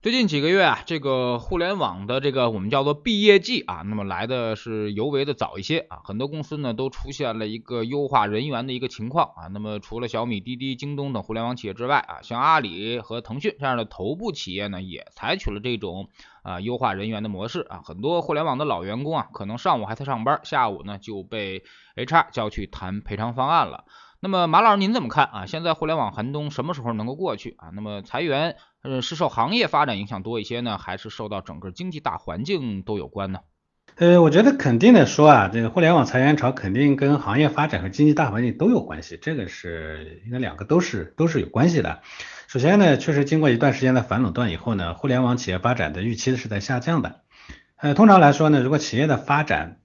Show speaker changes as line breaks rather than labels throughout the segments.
最近几个月啊，这个互联网的这个我们叫做毕业季啊，那么来的是尤为的早一些啊，很多公司呢都出现了一个优化人员的一个情况啊。那么除了小米、滴滴、京东等互联网企业之外啊，像阿里和腾讯这样的头部企业呢，也采取了这种啊优化人员的模式啊。很多互联网的老员工啊，可能上午还在上班，下午呢就被 HR 叫去谈赔偿方案了。那么马老师您怎么看啊？现在互联网寒冬什么时候能够过去啊？那么裁员呃是受行业发展影响多一些呢，还是受到整个经济大环境都有关呢？
呃，我觉得肯定的说啊，这个互联网裁员潮肯定跟行业发展和经济大环境都有关系，这个是应该两个都是都是有关系的。首先呢，确实经过一段时间的反垄断以后呢，互联网企业发展的预期是在下降的。呃，通常来说呢，如果企业的发展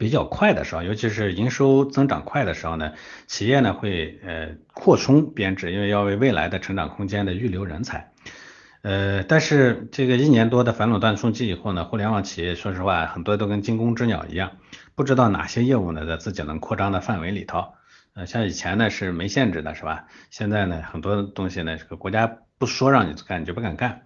比较快的时候，尤其是营收增长快的时候呢，企业呢会呃扩充编制，因为要为未来的成长空间的预留人才。呃，但是这个一年多的反垄断冲击以后呢，互联网企业说实话很多都跟惊弓之鸟一样，不知道哪些业务呢在自己能扩张的范围里头。呃，像以前呢是没限制的，是吧？现在呢很多东西呢这个国家不说让你干你就不敢干。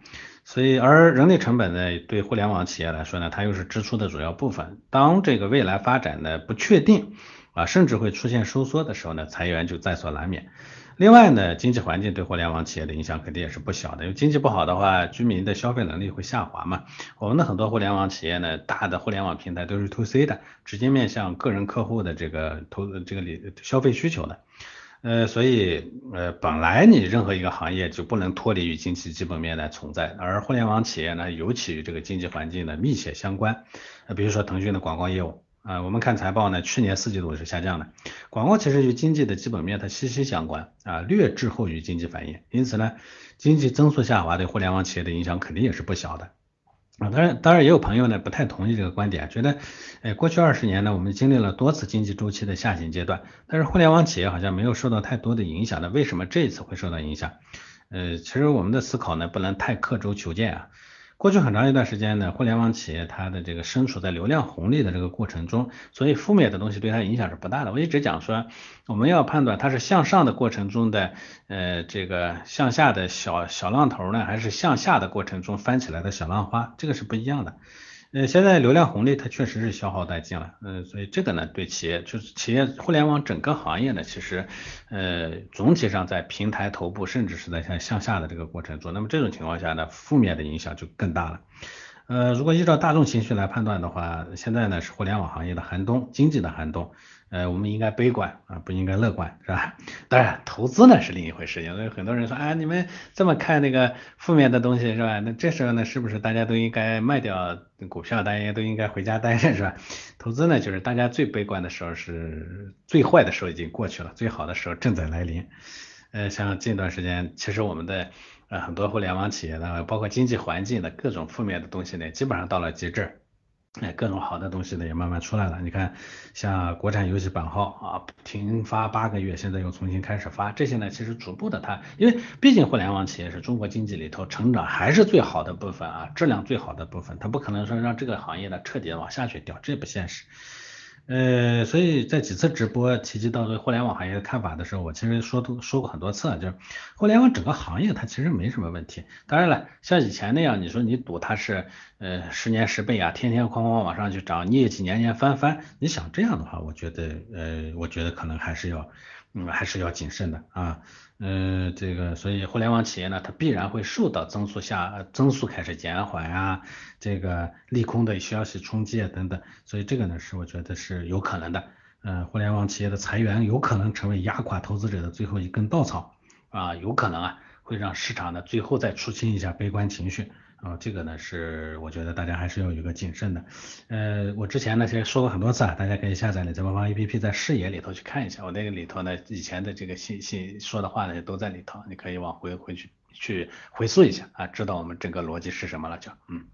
所以，而人力成本呢，对互联网企业来说呢，它又是支出的主要部分。当这个未来发展的不确定啊，甚至会出现收缩的时候呢，裁员就在所难免。另外呢，经济环境对互联网企业的影响肯定也是不小的。因为经济不好的话，居民的消费能力会下滑嘛。我们的很多互联网企业呢，大的互联网平台都是 to C 的，直接面向个人客户的这个投这个里消费需求的。呃，所以呃，本来你任何一个行业就不能脱离于经济基本面的存在，而互联网企业呢，尤其与这个经济环境的密切相关。呃，比如说腾讯的广告业务啊，我们看财报呢，去年四季度是下降的。广告其实与经济的基本面它息息相关啊，略滞后于经济反应，因此呢，经济增速下滑对互联网企业的影响肯定也是不小的。啊，当然，当然也有朋友呢不太同意这个观点，觉得，哎，过去二十年呢，我们经历了多次经济周期的下行阶段，但是互联网企业好像没有受到太多的影响，那为什么这一次会受到影响？呃，其实我们的思考呢不能太刻舟求剑啊。过去很长一段时间呢，互联网企业它的这个身处在流量红利的这个过程中，所以负面的东西对它影响是不大的。我一直讲说，我们要判断它是向上的过程中的呃这个向下的小小浪头呢，还是向下的过程中翻起来的小浪花，这个是不一样的。呃，现在流量红利它确实是消耗殆尽了，嗯，所以这个呢，对企业就是企业互联网整个行业呢，其实呃总体上在平台头部，甚至是在向向下的这个过程中，那么这种情况下呢，负面的影响就更大了。呃，如果依照大众情绪来判断的话，现在呢是互联网行业的寒冬，经济的寒冬。呃，我们应该悲观啊，不应该乐观，是吧？当然，投资呢是另一回事。因为很多人说，啊，你们这么看那个负面的东西，是吧？那这时候呢，是不是大家都应该卖掉股票，大家都应该回家待着，是吧？投资呢，就是大家最悲观的时候是最坏的时候已经过去了，最好的时候正在来临。呃，像近段时间，其实我们的呃很多互联网企业呢，包括经济环境的各种负面的东西呢，基本上到了极致。哎，各种好的东西呢也慢慢出来了。你看，像国产游戏版号啊，停发八个月，现在又重新开始发，这些呢其实逐步的它，因为毕竟互联网企业是中国经济里头成长还是最好的部分啊，质量最好的部分，它不可能说让这个行业呢彻底的往下去掉，这不现实。呃，所以在几次直播提及到对互联网行业的看法的时候，我其实说都说过很多次，就是互联网整个行业它其实没什么问题。当然了，像以前那样，你说你赌它是呃十年十倍啊，天天哐哐往上去涨，业绩年年翻番，你想这样的话，我觉得呃，我觉得可能还是要嗯还是要谨慎的啊。嗯，这个，所以互联网企业呢，它必然会受到增速下增速开始减缓啊，这个利空的消息冲击啊等等，所以这个呢是我觉得是有可能的。嗯，互联网企业的裁员有可能成为压垮投资者的最后一根稻草啊，有可能啊会让市场呢最后再出清一下悲观情绪。啊，这个呢是我觉得大家还是要有个谨慎的。呃，我之前呢其实说过很多次啊，大家可以下载理财魔方 APP，在视野里头去看一下。我那个里头呢，以前的这个信息说的话呢都在里头，你可以往回回去去回溯一下啊，知道我们整个逻辑是什么了就嗯。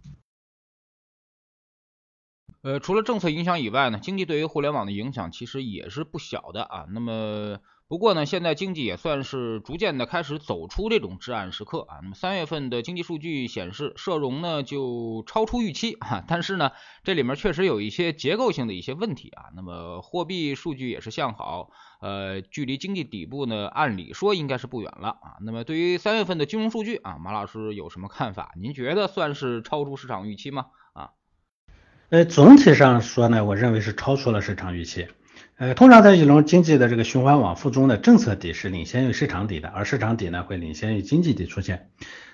呃，除了政策影响以外呢，经济对于互联网的影响其实也是不小的啊。那么不过呢，现在经济也算是逐渐的开始走出这种至暗时刻啊。那么三月份的经济数据显示，社融呢就超出预期啊，但是呢，这里面确实有一些结构性的一些问题啊。那么货币数据也是向好，呃，距离经济底部呢，按理说应该是不远了啊。那么对于三月份的金融数据啊，马老师有什么看法？您觉得算是超出市场预期吗？啊？
呃，总体上说呢，我认为是超出了市场预期。呃，通常在一轮经济的这个循环往复中呢政策底是领先于市场底的，而市场底呢会领先于经济底出现。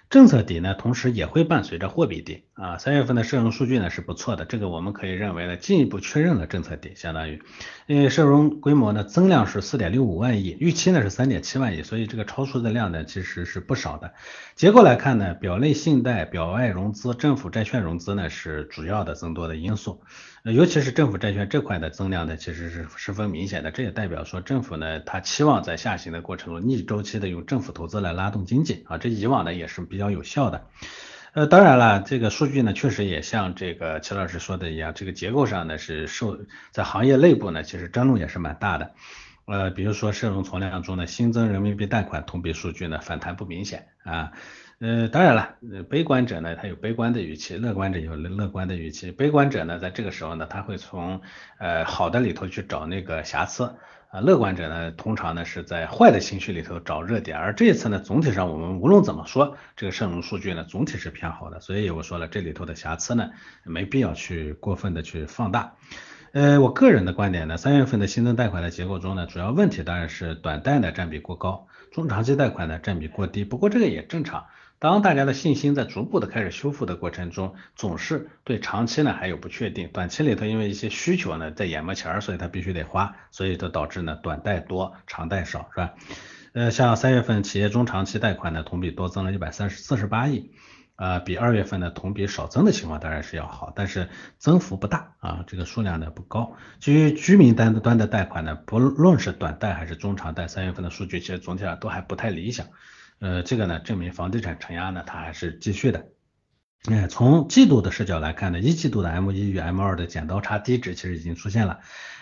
政策底呢，同时也会伴随着货币底啊。三月份的社融数据呢是不错的，这个我们可以认为呢进一步确认了政策底，相当于因为社融规模呢增量是四点六五万亿，预期呢是三点七万亿，所以这个超出的量呢其实是不少的。结构来看呢，表内信贷、表外融资、政府债券融资呢是主要的增多的因素。尤其是政府债券这块的增量呢，其实是十分明显的。这也代表说政府呢，它期望在下行的过程中逆周期的用政府投资来拉动经济啊，这以往呢也是比较有效的。呃，当然了，这个数据呢确实也像这个齐老师说的一样，这个结构上呢是受在行业内部呢，其实争论也是蛮大的。呃，比如说社融存量中的新增人民币贷款同比数据呢反弹不明显啊。呃，当然了，呃悲观者呢，他有悲观的语气；乐观者有乐观的语气。悲观者呢，在这个时候呢，他会从呃好的里头去找那个瑕疵啊；乐观者呢，通常呢是在坏的情绪里头找热点。而这一次呢，总体上我们无论怎么说，这个社融数据呢，总体是偏好的。所以我说了，这里头的瑕疵呢，没必要去过分的去放大。呃，我个人的观点呢，三月份的新增贷款的结构中呢，主要问题当然是短贷呢占比过高，中长期贷款呢占比过低。不过这个也正常。当大家的信心在逐步的开始修复的过程中，总是对长期呢还有不确定，短期里头因为一些需求呢在眼巴前儿，所以它必须得花，所以就导致呢短贷多，长贷少，是吧？呃，像三月份企业中长期贷款呢同比多增了一百三十四十八亿，呃，比二月份呢同比少增的情况当然是要好，但是增幅不大啊，这个数量呢不高。基于居民端端的贷款呢，不论是短贷还是中长贷，三月份的数据其实总体上都还不太理想。呃，这个呢，证明房地产承压呢，它还是继续的。哎，从季度的视角来看呢，一季度的 M 一与 M 二的剪刀差低值其实已经出现了。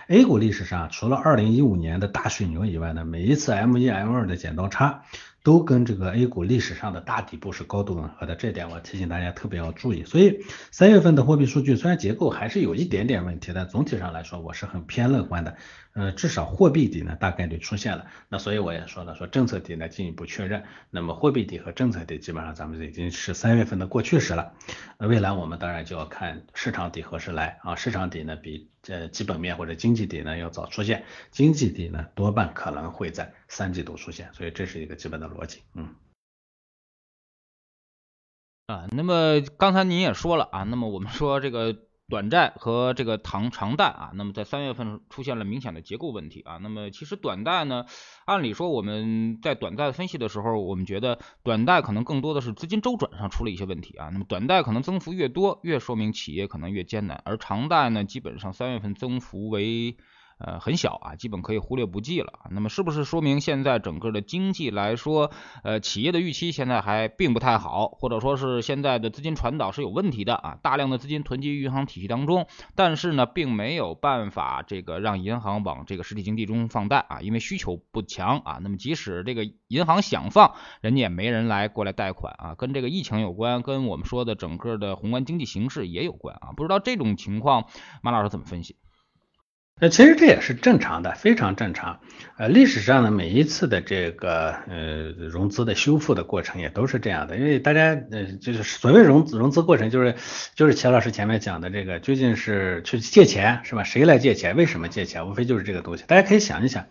A 股历史上除了二零一五年的大水牛以外呢，每一次 M 一 M 二的剪刀差。都跟这个 A 股历史上的大底部是高度吻合的，这点我提醒大家特别要注意。所以三月份的货币数据虽然结构还是有一点点问题，但总体上来说我是很偏乐观的。呃，至少货币底呢大概率出现了。那所以我也说了，说政策底呢进一步确认。那么货币底和政策底基本上咱们已经是三月份的过去时了。那未来我们当然就要看市场底何时来啊？市场底呢比。这基本面或者经济底呢要早出现，经济底呢多半可能会在三季度出现，所以这是一个基本的逻辑，嗯。
啊，那么刚才您也说了啊，那么我们说这个。短债和这个长长贷啊，那么在三月份出现了明显的结构问题啊。那么其实短贷呢，按理说我们在短债分析的时候，我们觉得短贷可能更多的是资金周转上出了一些问题啊。那么短贷可能增幅越多，越说明企业可能越艰难，而长贷呢，基本上三月份增幅为。呃，很小啊，基本可以忽略不计了。那么是不是说明现在整个的经济来说，呃，企业的预期现在还并不太好，或者说是现在的资金传导是有问题的啊？大量的资金囤积于银行体系当中，但是呢，并没有办法这个让银行往这个实体经济中放贷啊，因为需求不强啊。那么即使这个银行想放，人家也没人来过来贷款啊，跟这个疫情有关，跟我们说的整个的宏观经济形势也有关啊。不知道这种情况，马老师怎么分析？
那其实这也是正常的，非常正常。呃，历史上呢，每一次的这个呃融资的修复的过程也都是这样的，因为大家呃就是所谓融资融资过程就是就是钱老师前面讲的这个究竟是去借钱是吧？谁来借钱？为什么借钱？无非就是这个东西。大家可以想一想。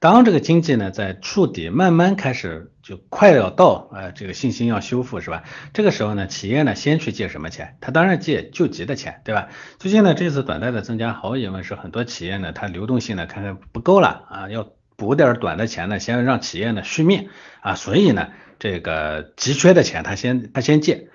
当这个经济呢在触底，慢慢开始就快要到，呃，这个信心要修复是吧？这个时候呢，企业呢先去借什么钱？他当然借救急的钱，对吧？最近呢这次短贷的增加，毫无疑问是很多企业呢它流动性呢看看不够了啊，要补点短的钱呢，先让企业呢续命啊，所以呢这个急缺的钱他先他先借。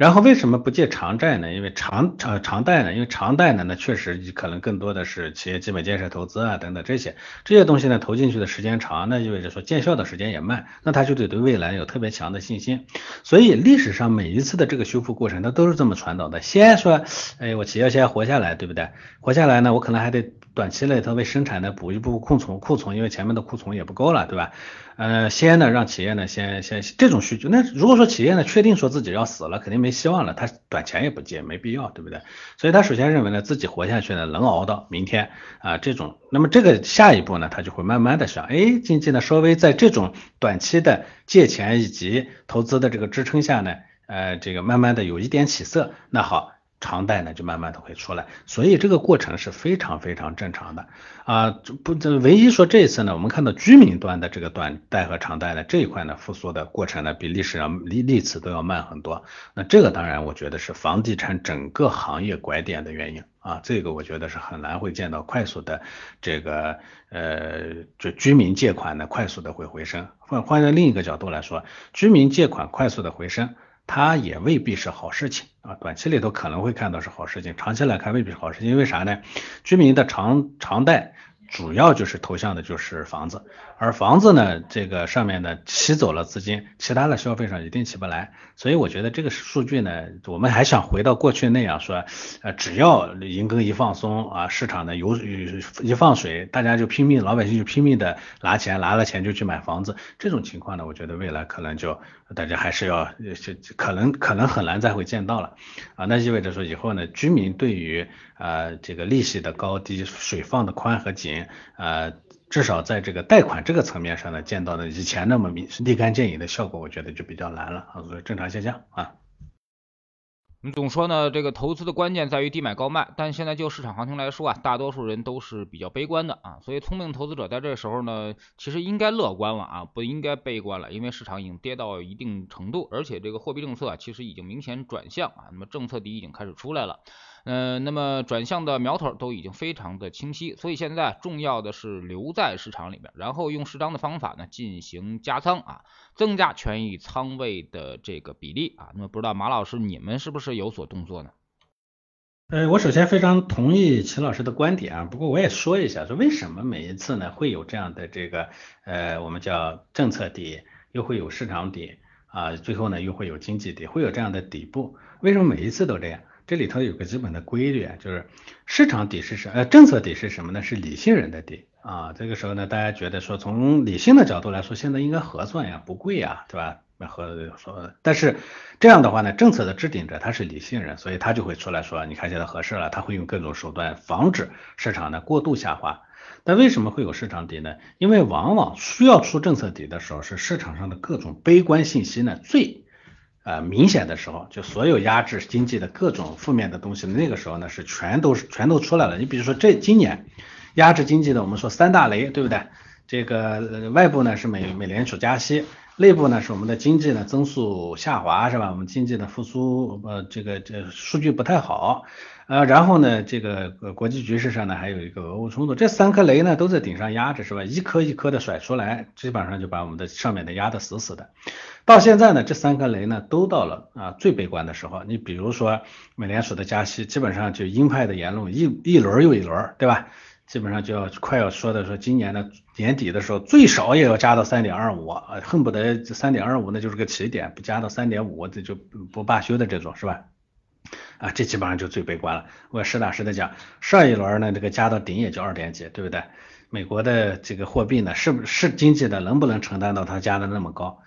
然后为什么不借长债呢？因为长长长贷呢？因为长贷呢，那确实可能更多的是企业基本建设投资啊等等这些这些东西呢，投进去的时间长，那意味着说见效的时间也慢，那他就得对未来有特别强的信心。所以历史上每一次的这个修复过程，它都是这么传导的：先说，哎，我企业先活下来，对不对？活下来呢，我可能还得短期内头为生产的补一部分库存库存，因为前面的库存也不够了，对吧？呃，先呢让企业呢先先这种需求，那如果说企业呢确定说自己要死了，肯定没希望了，他短钱也不借，没必要，对不对？所以他首先认为呢自己活下去呢能熬到明天啊这种，那么这个下一步呢他就会慢慢的想，哎，经济呢稍微在这种短期的借钱以及投资的这个支撑下呢，呃，这个慢慢的有一点起色，那好。长贷呢就慢慢的会出来，所以这个过程是非常非常正常的。啊，不，这唯一说这一次呢，我们看到居民端的这个短贷和长贷呢这一块呢复苏的过程呢比历史上历历次都要慢很多，那这个当然我觉得是房地产整个行业拐点的原因。啊，这个我觉得是很难会见到快速的这个呃就居民借款呢快速的会回升，换换在另一个角度来说，居民借款快速的回升。它也未必是好事情啊，短期里头可能会看到是好事情，长期来看未必是好事情，因为啥呢？居民的长长贷。主要就是投向的就是房子，而房子呢，这个上面呢吸走了资金，其他的消费上一定起不来，所以我觉得这个数据呢，我们还想回到过去那样说，呃，只要银根一放松啊，市场呢有一放水，大家就拼命，老百姓就拼命的拿钱，拿了钱就去买房子，这种情况呢，我觉得未来可能就大家还是要，可能可能很难再会见到了。啊，那意味着说以后呢，居民对于呃这个利息的高低，水放的宽和紧。呃，至少在这个贷款这个层面上呢，见到的以前那么明立竿见影的效果，我觉得就比较难了啊，所以正常现象啊。
我们总说呢，这个投资的关键在于低买高卖，但现在就市场行情来说啊，大多数人都是比较悲观的啊，所以聪明投资者在这时候呢，其实应该乐观了啊，不应该悲观了，因为市场已经跌到一定程度，而且这个货币政策啊，其实已经明显转向啊，那么政策底已经开始出来了。嗯，那么转向的苗头都已经非常的清晰，所以现在重要的是留在市场里面，然后用适当的方法呢进行加仓啊，增加权益仓位的这个比例啊。那么不知道马老师你们是不是有所动作呢？
呃，我首先非常同意秦老师的观点啊，不过我也说一下，说为什么每一次呢会有这样的这个呃我们叫政策底，又会有市场底啊，最后呢又会有经济底，会有这样的底部，为什么每一次都这样？这里头有个基本的规律啊，就是市场底是什呃政策底是什么呢？是理性人的底啊。这个时候呢，大家觉得说从理性的角度来说，现在应该合算呀，不贵呀，对吧？和说，但是这样的话呢，政策的制定者他是理性人，所以他就会出来说，你看现在合适了，他会用各种手段防止市场呢过度下滑。但为什么会有市场底呢？因为往往需要出政策底的时候，是市场上的各种悲观信息呢最。呃，明显的时候，就所有压制经济的各种负面的东西，那个时候呢是全都是全都出来了。你比如说这今年压制经济的，我们说三大雷，对不对？这个外部呢是美美联储加息，内部呢是我们的经济呢增速下滑，是吧？我们经济的复苏呃这个这数据不太好。呃，然后呢，这个国际局势上呢，还有一个俄乌冲突，这三颗雷呢都在顶上压着，是吧？一颗一颗的甩出来，基本上就把我们的上面的压得死死的。到现在呢，这三颗雷呢都到了啊最悲观的时候。你比如说美联储的加息，基本上就鹰派的言论一一轮又一轮，对吧？基本上就要快要说的说今年的年底的时候，最少也要加到三点二五，恨不得三点二五那就是个起点，不加到三点五这就不罢休的这种，是吧？啊，这基本上就最悲观了。我实打实的讲，上一轮呢，这个加到顶也就二点几，对不对？美国的这个货币呢，是不是经济的能不能承担到它加的那么高？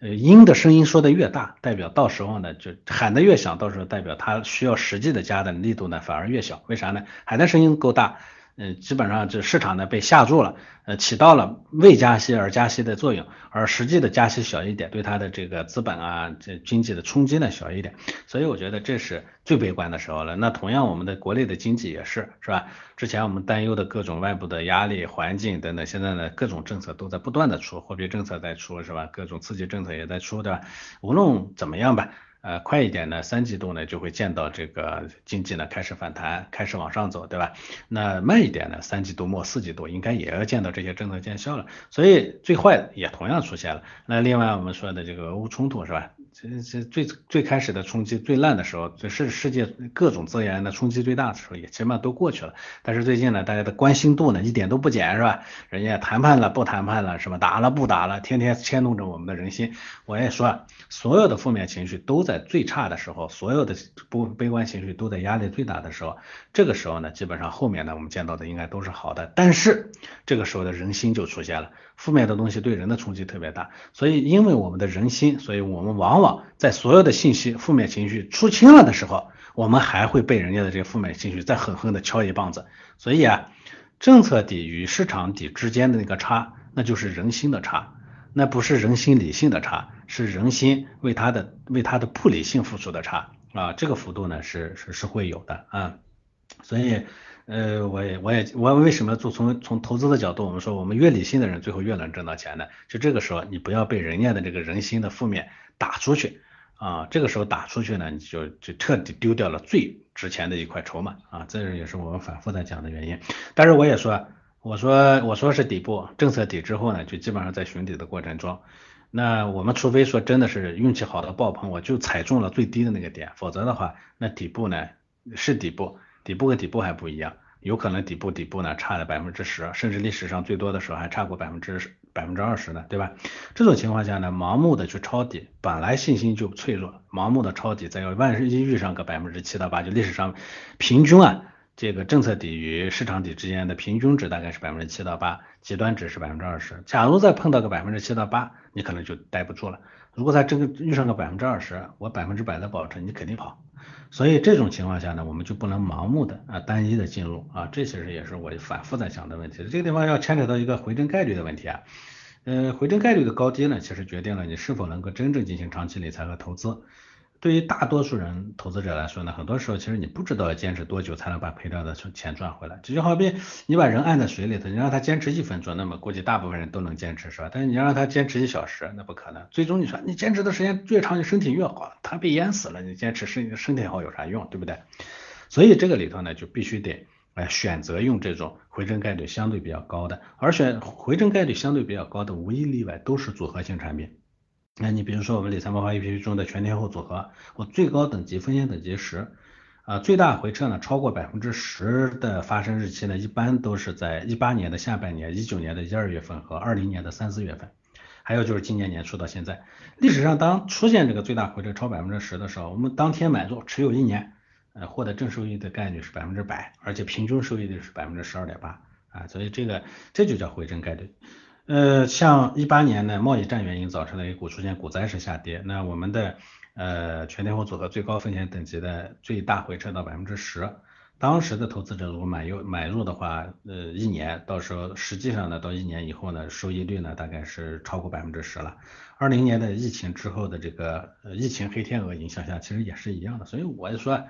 呃，鹰的声音说的越大，代表到时候呢，就喊的越响，到时候代表它需要实际的加的力度呢，反而越小。为啥呢？喊的声音够大。嗯，基本上这市场呢被吓住了，呃，起到了未加息而加息的作用，而实际的加息小一点，对它的这个资本啊，这经济的冲击呢小一点，所以我觉得这是最悲观的时候了。那同样，我们的国内的经济也是，是吧？之前我们担忧的各种外部的压力环境等等，现在呢各种政策都在不断的出，货币政策在出，是吧？各种刺激政策也在出，对吧？无论怎么样吧。呃，快一点呢，三季度呢就会见到这个经济呢开始反弹，开始往上走，对吧？那慢一点呢，三季度末四季度应该也要见到这些政策见效了。所以最坏的也同样出现了。那另外我们说的这个俄乌冲突是吧？这这最最开始的冲击最烂的时候，这是世界各种资源的冲击最大的时候，也起码都过去了。但是最近呢，大家的关心度呢一点都不减，是吧？人家谈判了不谈判了，是吧？打了不打了，天天牵动着我们的人心。我也说，所有的负面情绪都在最差的时候，所有的不悲观情绪都在压力最大的时候，这个时候呢，基本上后面呢我们见到的应该都是好的。但是这个时候的人心就出现了。负面的东西对人的冲击特别大，所以因为我们的人心，所以我们往往在所有的信息、负面情绪出清了的时候，我们还会被人家的这个负面情绪再狠狠的敲一棒子。所以啊，政策底与市场底之间的那个差，那就是人心的差，那不是人心理性的差，是人心为他的为他的不理性付出的差啊，这个幅度呢是是是会有的啊，所以。呃，我也我也我为什么做从从投资的角度，我们说我们越理性的人最后越能挣到钱呢？就这个时候你不要被人家的这个人心的负面打出去啊，这个时候打出去呢，你就就彻底丢掉了最值钱的一块筹码啊，这也是我们反复在讲的原因。但是我也说，我说我说是底部政策底之后呢，就基本上在寻底的过程中，那我们除非说真的是运气好的爆棚，我就踩中了最低的那个点，否则的话，那底部呢是底部。底部和底部还不一样，有可能底部底部呢差了百分之十，甚至历史上最多的时候还差过百分之百分之二十呢，对吧？这种情况下呢，盲目的去抄底，本来信心就脆弱，盲目的抄底，再要万一遇上个百分之七到八，就历史上平均啊，这个政策底与市场底之间的平均值大概是百分之七到八，极端值是百分之二十。假如再碰到个百分之七到八，你可能就待不住了。如果在这个遇上个百分之二十，我百分之百的保证，你肯定跑。所以这种情况下呢，我们就不能盲目的啊单一的进入啊，这其实也是我反复在想的问题。这个地方要牵扯到一个回正概率的问题啊，呃，回正概率的高低呢，其实决定了你是否能够真正进行长期理财和投资。对于大多数人投资者来说呢，很多时候其实你不知道要坚持多久才能把赔掉的钱赚回来。这就好比你把人按在水里头，你让他坚持一分钟，那么估计大部分人都能坚持，是吧？但是你让他坚持一小时，那不可能。最终你说你坚持的时间越长，你身体越好。他被淹死了，你坚持身身体好有啥用，对不对？所以这个里头呢，就必须得哎选择用这种回正概率相对比较高的，而选回正概率相对比较高的无一例外都是组合性产品。那你比如说我们理财魔法 A P P 中的全天候组合，我最高等级风险等级十，啊，最大回撤呢超过百分之十的发生日期呢，一般都是在一八年的下半年、一九年的一二月份和二零年的三四月份，还有就是今年年初到现在，历史上当出现这个最大回撤超百分之十的时候，我们当天买入持有一年，呃，获得正收益的概率是百分之百，而且平均收益率是百分之十二点八，啊，所以这个这就叫回正概率。呃，像一八年呢，贸易战原因造成的 A 股出现股灾式下跌，那我们的呃全天候组合最高风险等级的最大回撤到百分之十。当时的投资者如果买入买入的话，呃，一年到时候实际上呢，到一年以后呢，收益率呢大概是超过百分之十了。二零年的疫情之后的这个呃疫情黑天鹅影响下，其实也是一样的。所以我就说，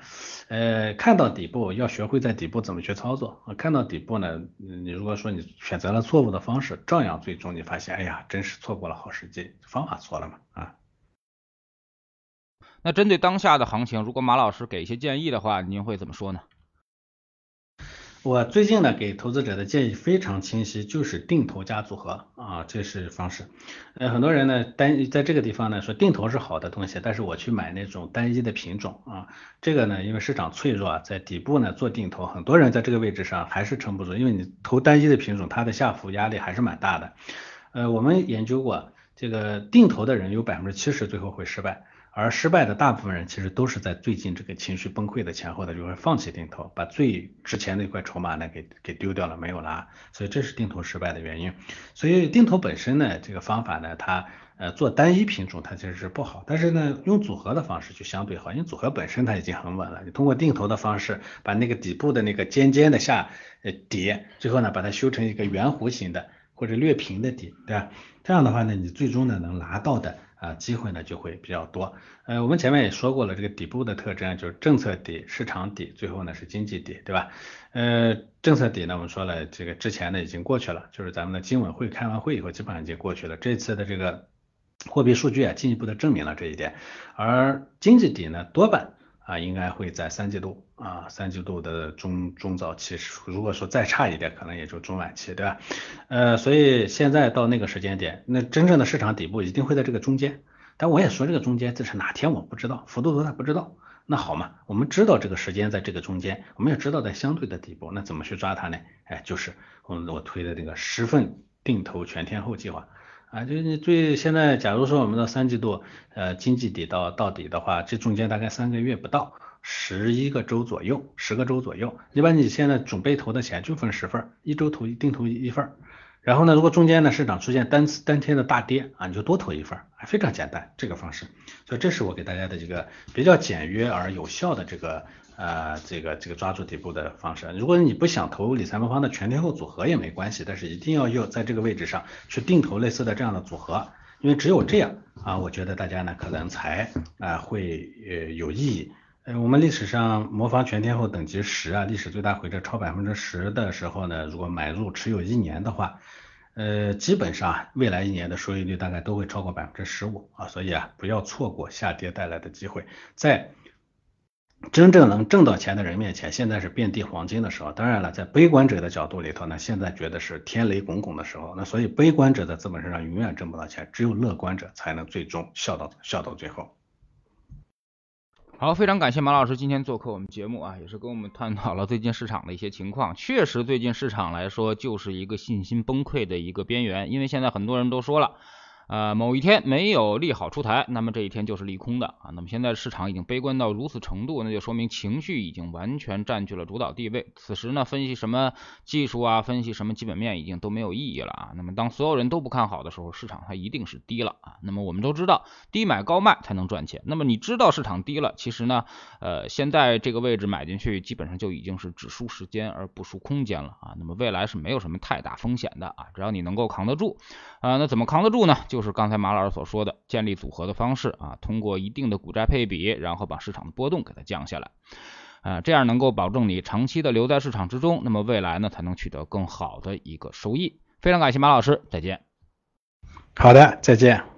呃，看到底部要学会在底部怎么去操作。看到底部呢，你如果说你选择了错误的方式，照样最终你发现，哎呀，真是错过了好时机，方法错了嘛啊。
那针对当下的行情，如果马老师给一些建议的话，您会怎么说呢？
我最近呢给投资者的建议非常清晰，就是定投加组合啊，这是方式。呃，很多人呢单在这个地方呢说定投是好的东西，但是我去买那种单一的品种啊，这个呢因为市场脆弱啊，在底部呢做定投，很多人在这个位置上还是撑不住，因为你投单一的品种，它的下浮压力还是蛮大的。呃，我们研究过，这个定投的人有百分之七十最后会失败。而失败的大部分人其实都是在最近这个情绪崩溃的前后的，就会放弃定投，把最值钱的一块筹码呢给给丢掉了，没有了，所以这是定投失败的原因。所以定投本身呢，这个方法呢，它呃做单一品种它其实是不好，但是呢用组合的方式就相对好，因为组合本身它已经很稳了，你通过定投的方式把那个底部的那个尖尖的下呃底，最后呢把它修成一个圆弧形的或者略平的底，对吧？这样的话呢，你最终呢能拿到的。啊，机会呢就会比较多。呃，我们前面也说过了，这个底部的特征就是政策底、市场底，最后呢是经济底，对吧？呃，政策底呢，我们说了，这个之前呢已经过去了，就是咱们的金委会开完会以后，基本上已经过去了。这次的这个货币数据啊，进一步的证明了这一点。而经济底呢，多半。啊，应该会在三季度啊，三季度的中中早期，如果说再差一点，可能也就中晚期，对吧？呃，所以现在到那个时间点，那真正的市场底部一定会在这个中间，但我也说这个中间这是哪天我不知道，幅度多大不知道。那好嘛，我们知道这个时间在这个中间，我们也知道在相对的底部，那怎么去抓它呢？哎，就是我我推的这个十份定投全天候计划啊，就是你最现在假如说我们的三季度呃经济底到到底的话，这中间大概三个月不到，十一个周左右，十个周左右，一般你现在准备投的钱就分十份，一周投定投一份。然后呢，如果中间呢市场出现单次单天的大跌啊，你就多投一份，非常简单这个方式。所以这是我给大家的这个比较简约而有效的这个呃这个这个抓住底部的方式。如果你不想投理财魔方的全天候组合也没关系，但是一定要要在这个位置上去定投类似的这样的组合，因为只有这样啊，我觉得大家呢可能才啊会呃有意义。呃，我们历史上魔方全天候等级十啊，历史最大回撤超百分之十的时候呢，如果买入持有一年的话，呃，基本上未来一年的收益率大概都会超过百分之十五啊，所以啊，不要错过下跌带来的机会，在真正能挣到钱的人面前，现在是遍地黄金的时候。当然了，在悲观者的角度里头呢，现在觉得是天雷滚滚的时候。那所以悲观者在资本市场永远挣不到钱，只有乐观者才能最终笑到笑到最后。
好，非常感谢马老师今天做客我们节目啊，也是跟我们探讨了最近市场的一些情况。确实，最近市场来说就是一个信心崩溃的一个边缘，因为现在很多人都说了。呃，某一天没有利好出台，那么这一天就是利空的啊。那么现在市场已经悲观到如此程度，那就说明情绪已经完全占据了主导地位。此时呢，分析什么技术啊，分析什么基本面已经都没有意义了啊。那么当所有人都不看好的时候，市场它一定是低了啊。那么我们都知道，低买高卖才能赚钱。那么你知道市场低了，其实呢，呃，现在这个位置买进去，基本上就已经是只输时间而不输空间了啊。那么未来是没有什么太大风险的啊，只要你能够扛得住啊。那怎么扛得住呢？就就是刚才马老师所说的建立组合的方式啊，通过一定的股债配比，然后把市场的波动给它降下来，啊，这样能够保证你长期的留在市场之中，那么未来呢才能取得更好的一个收益。非常感谢马老师，再见。
好的，再见。